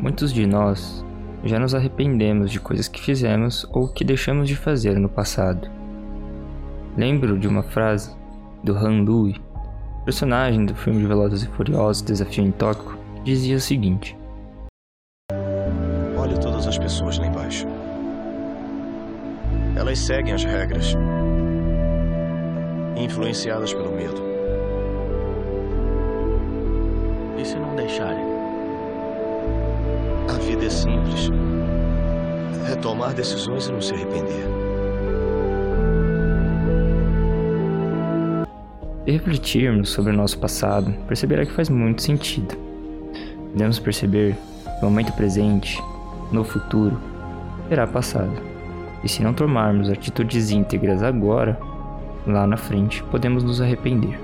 Muitos de nós já nos arrependemos de coisas que fizemos ou que deixamos de fazer no passado. Lembro de uma frase do Han Lui, personagem do filme de Velozes e Furiosos Desafio em Tóquio, que dizia o seguinte: Olhe todas as pessoas lá embaixo. Elas seguem as regras, influenciadas pelo medo. E se não deixarem? Vida é simples. É tomar decisões e não se arrepender. Refletirmos sobre o nosso passado, perceberá que faz muito sentido. Podemos perceber que o momento presente, no futuro, será passado. E se não tomarmos atitudes íntegras agora, lá na frente podemos nos arrepender,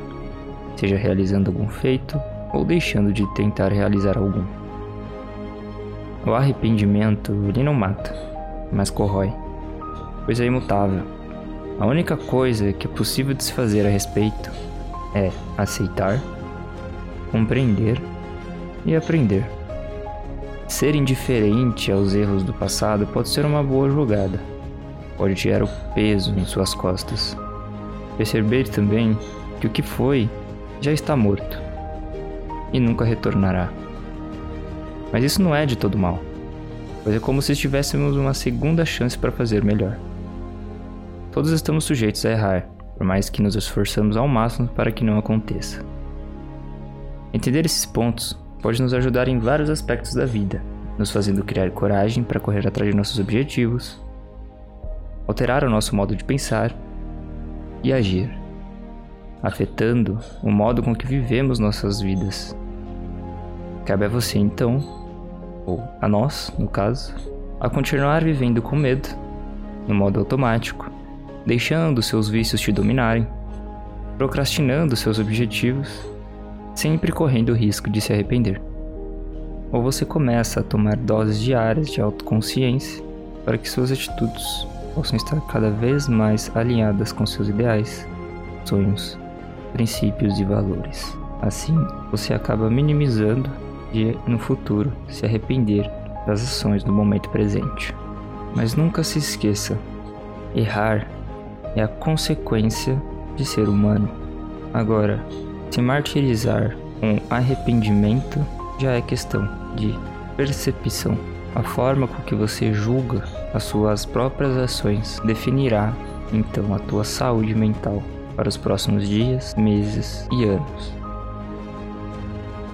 seja realizando algum feito ou deixando de tentar realizar algum. O arrependimento ele não mata, mas corrói, pois é imutável. A única coisa que é possível de se fazer a respeito é aceitar, compreender e aprender. Ser indiferente aos erros do passado pode ser uma boa jogada, pode tirar o peso em suas costas. Perceber também que o que foi já está morto e nunca retornará. Mas isso não é de todo mal, pois é como se tivéssemos uma segunda chance para fazer melhor. Todos estamos sujeitos a errar, por mais que nos esforçamos ao máximo para que não aconteça. Entender esses pontos pode nos ajudar em vários aspectos da vida, nos fazendo criar coragem para correr atrás de nossos objetivos, alterar o nosso modo de pensar e agir, afetando o modo com que vivemos nossas vidas. Cabe a você então, ou a nós, no caso, a continuar vivendo com medo, no modo automático, deixando seus vícios te dominarem, procrastinando seus objetivos, sempre correndo o risco de se arrepender. Ou você começa a tomar doses diárias de autoconsciência para que suas atitudes possam estar cada vez mais alinhadas com seus ideais, sonhos, princípios e valores. Assim, você acaba minimizando de no futuro se arrepender das ações do momento presente. Mas nunca se esqueça: errar é a consequência de ser humano. Agora, se martirizar com arrependimento já é questão de percepção. A forma com que você julga as suas próprias ações definirá então a tua saúde mental para os próximos dias, meses e anos.